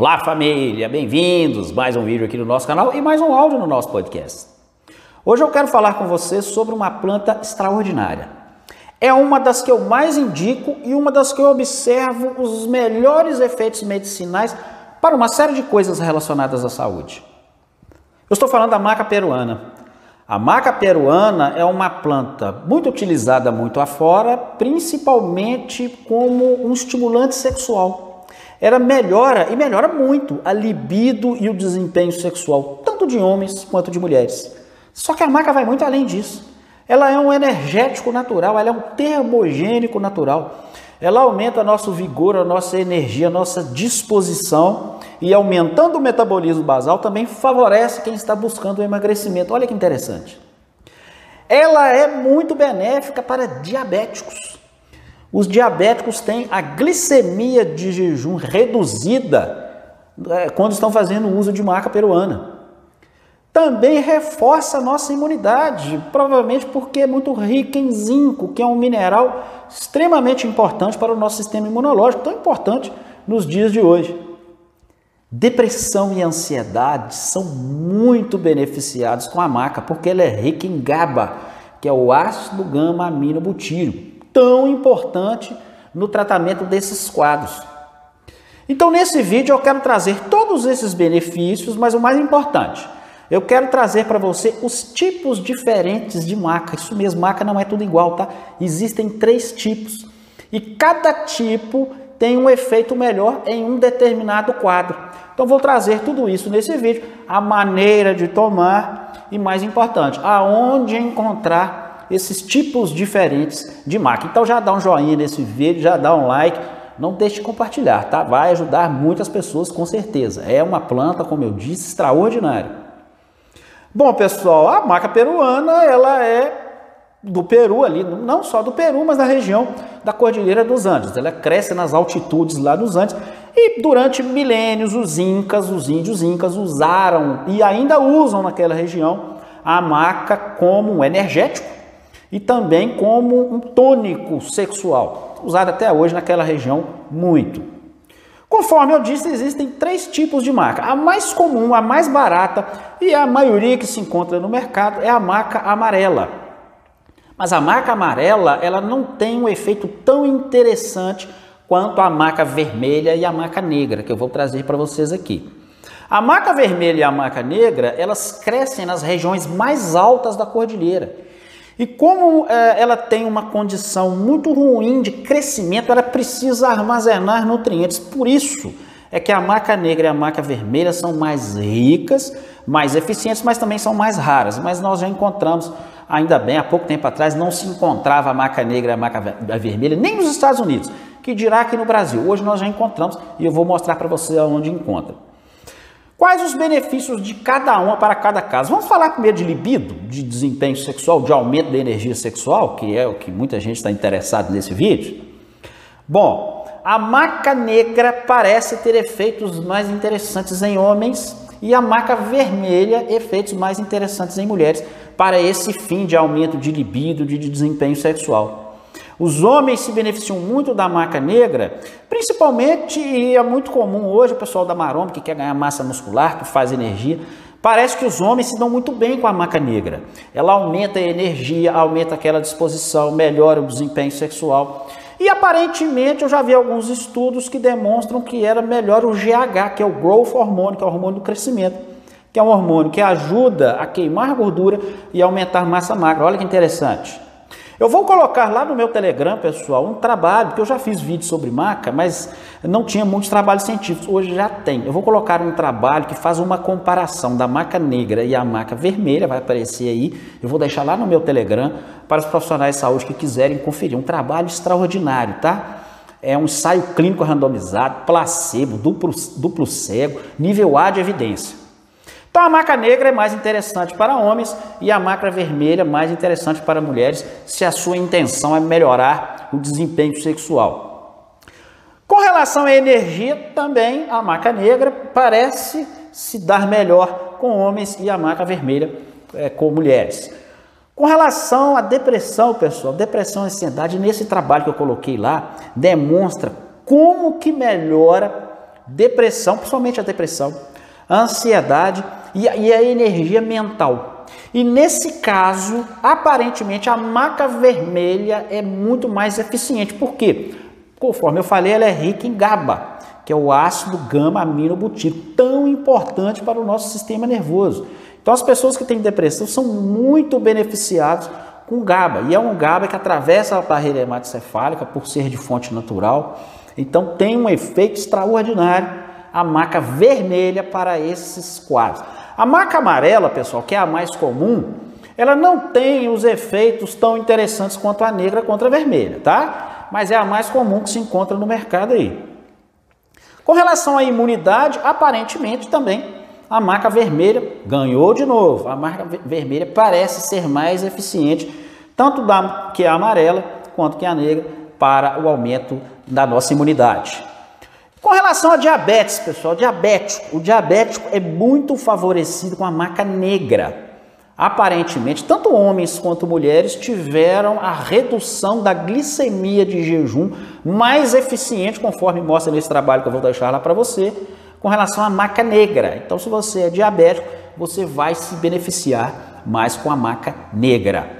Olá família, bem-vindos! Mais um vídeo aqui no nosso canal e mais um áudio no nosso podcast. Hoje eu quero falar com você sobre uma planta extraordinária. É uma das que eu mais indico e uma das que eu observo os melhores efeitos medicinais para uma série de coisas relacionadas à saúde. Eu estou falando da maca peruana. A maca peruana é uma planta muito utilizada muito afora, principalmente como um estimulante sexual. Ela melhora e melhora muito a libido e o desempenho sexual, tanto de homens quanto de mulheres. Só que a maca vai muito além disso. Ela é um energético natural, ela é um termogênico natural. Ela aumenta nosso vigor, a nossa energia, a nossa disposição e aumentando o metabolismo basal também favorece quem está buscando o emagrecimento. Olha que interessante. Ela é muito benéfica para diabéticos. Os diabéticos têm a glicemia de jejum reduzida é, quando estão fazendo uso de maca peruana também reforça a nossa imunidade, provavelmente porque é muito rica em zinco, que é um mineral extremamente importante para o nosso sistema imunológico, tão importante nos dias de hoje. Depressão e ansiedade são muito beneficiados com a maca, porque ela é rica em GABA, que é o ácido gama-aminobutírico, tão importante no tratamento desses quadros. Então, nesse vídeo eu quero trazer todos esses benefícios, mas o mais importante, eu quero trazer para você os tipos diferentes de maca. Isso mesmo, maca não é tudo igual, tá? Existem três tipos e cada tipo tem um efeito melhor em um determinado quadro. Então vou trazer tudo isso nesse vídeo, a maneira de tomar e mais importante, aonde encontrar esses tipos diferentes de maca. Então já dá um joinha nesse vídeo, já dá um like, não deixe de compartilhar, tá? Vai ajudar muitas pessoas com certeza. É uma planta, como eu disse, extraordinária. Bom, pessoal, a maca peruana, ela é do Peru ali, não só do Peru, mas da região da Cordilheira dos Andes. Ela cresce nas altitudes lá dos Andes e durante milênios os incas, os índios incas usaram e ainda usam naquela região a maca como um energético e também como um tônico sexual, usado até hoje naquela região muito. Conforme eu disse, existem três tipos de maca. A mais comum, a mais barata e a maioria que se encontra no mercado é a maca amarela. Mas a maca amarela, ela não tem um efeito tão interessante quanto a maca vermelha e a maca negra, que eu vou trazer para vocês aqui. A maca vermelha e a maca negra, elas crescem nas regiões mais altas da cordilheira. E como é, ela tem uma condição muito ruim de crescimento, ela precisa armazenar nutrientes. Por isso é que a maca negra e a maca vermelha são mais ricas, mais eficientes, mas também são mais raras. Mas nós já encontramos, ainda bem, há pouco tempo atrás não se encontrava a maca negra e a maca vermelha, nem nos Estados Unidos, que dirá aqui no Brasil. Hoje nós já encontramos e eu vou mostrar para você onde encontra. Quais os benefícios de cada uma para cada caso? Vamos falar primeiro de libido, de desempenho sexual, de aumento da energia sexual, que é o que muita gente está interessado nesse vídeo. Bom, a maca negra parece ter efeitos mais interessantes em homens e a maca vermelha efeitos mais interessantes em mulheres para esse fim de aumento de libido, de desempenho sexual. Os homens se beneficiam muito da maca negra, principalmente, e é muito comum hoje o pessoal da maromba que quer ganhar massa muscular, que faz energia, Parece que os homens se dão muito bem com a maca negra. Ela aumenta a energia, aumenta aquela disposição, melhora o desempenho sexual. E aparentemente eu já vi alguns estudos que demonstram que era melhor o GH, que é o growth hormônio, que é o hormônio do crescimento, que é um hormônio que ajuda a queimar gordura e aumentar massa magra. Olha que interessante. Eu vou colocar lá no meu Telegram, pessoal, um trabalho, que eu já fiz vídeo sobre maca, mas não tinha muitos trabalhos científicos, hoje já tem. Eu vou colocar um trabalho que faz uma comparação da maca negra e a maca vermelha, vai aparecer aí. Eu vou deixar lá no meu Telegram para os profissionais de saúde que quiserem conferir. Um trabalho extraordinário, tá? É um ensaio clínico randomizado, placebo, duplo, duplo cego, nível A de evidência. Então a maca negra é mais interessante para homens e a maca vermelha mais interessante para mulheres, se a sua intenção é melhorar o desempenho sexual. Com relação à energia, também a maca negra parece se dar melhor com homens e a maca vermelha é, com mulheres. Com relação à depressão, pessoal, depressão e ansiedade, nesse trabalho que eu coloquei lá, demonstra como que melhora depressão, principalmente a depressão, a ansiedade e a energia mental. E nesse caso, aparentemente, a maca vermelha é muito mais eficiente. Por quê? Conforme eu falei, ela é rica em GABA, que é o ácido gama-aminobutírico, tão importante para o nosso sistema nervoso. Então, as pessoas que têm depressão são muito beneficiadas com GABA, e é um GABA que atravessa a barreira hematocefálica por ser de fonte natural. Então, tem um efeito extraordinário a maca vermelha para esses quadros. A maca amarela, pessoal, que é a mais comum, ela não tem os efeitos tão interessantes quanto a negra contra a vermelha, tá? Mas é a mais comum que se encontra no mercado aí. Com relação à imunidade, aparentemente também a maca vermelha ganhou de novo. A marca vermelha parece ser mais eficiente, tanto da que a amarela quanto que a negra, para o aumento da nossa imunidade. Com relação a diabetes, pessoal, diabético, o diabético é muito favorecido com a maca negra. Aparentemente, tanto homens quanto mulheres tiveram a redução da glicemia de jejum mais eficiente, conforme mostra nesse trabalho que eu vou deixar lá para você, com relação à maca negra. Então, se você é diabético, você vai se beneficiar mais com a maca negra.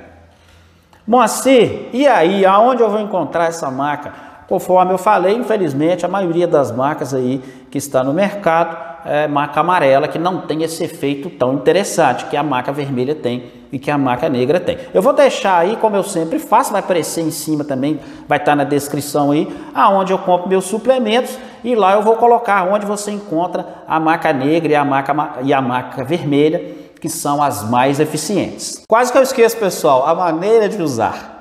Moacir, e aí, aonde eu vou encontrar essa maca? Conforme eu falei, infelizmente, a maioria das marcas aí que está no mercado é marca amarela, que não tem esse efeito tão interessante que a marca vermelha tem e que a marca negra tem. Eu vou deixar aí, como eu sempre faço, vai aparecer em cima também, vai estar na descrição aí, aonde eu compro meus suplementos e lá eu vou colocar onde você encontra a marca negra e a marca, e a marca vermelha, que são as mais eficientes. Quase que eu esqueço, pessoal, a maneira de usar.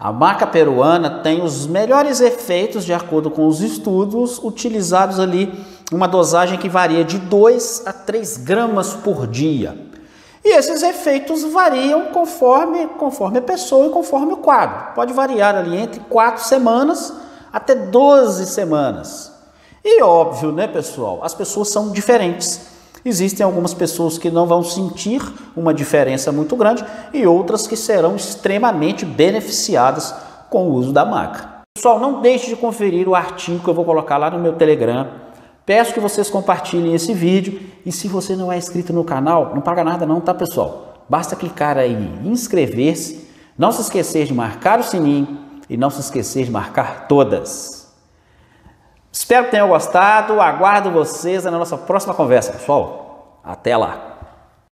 A maca peruana tem os melhores efeitos de acordo com os estudos utilizados ali, uma dosagem que varia de 2 a 3 gramas por dia. E esses efeitos variam conforme, conforme a pessoa e conforme o quadro. Pode variar ali entre 4 semanas até 12 semanas. E óbvio, né, pessoal? As pessoas são diferentes. Existem algumas pessoas que não vão sentir uma diferença muito grande e outras que serão extremamente beneficiadas com o uso da maca. Pessoal, não deixe de conferir o artigo que eu vou colocar lá no meu Telegram. Peço que vocês compartilhem esse vídeo e se você não é inscrito no canal, não paga nada não, tá pessoal? Basta clicar aí em inscrever-se, não se esquecer de marcar o sininho e não se esquecer de marcar todas. Espero que tenham gostado. Aguardo vocês na nossa próxima conversa, pessoal. Até lá!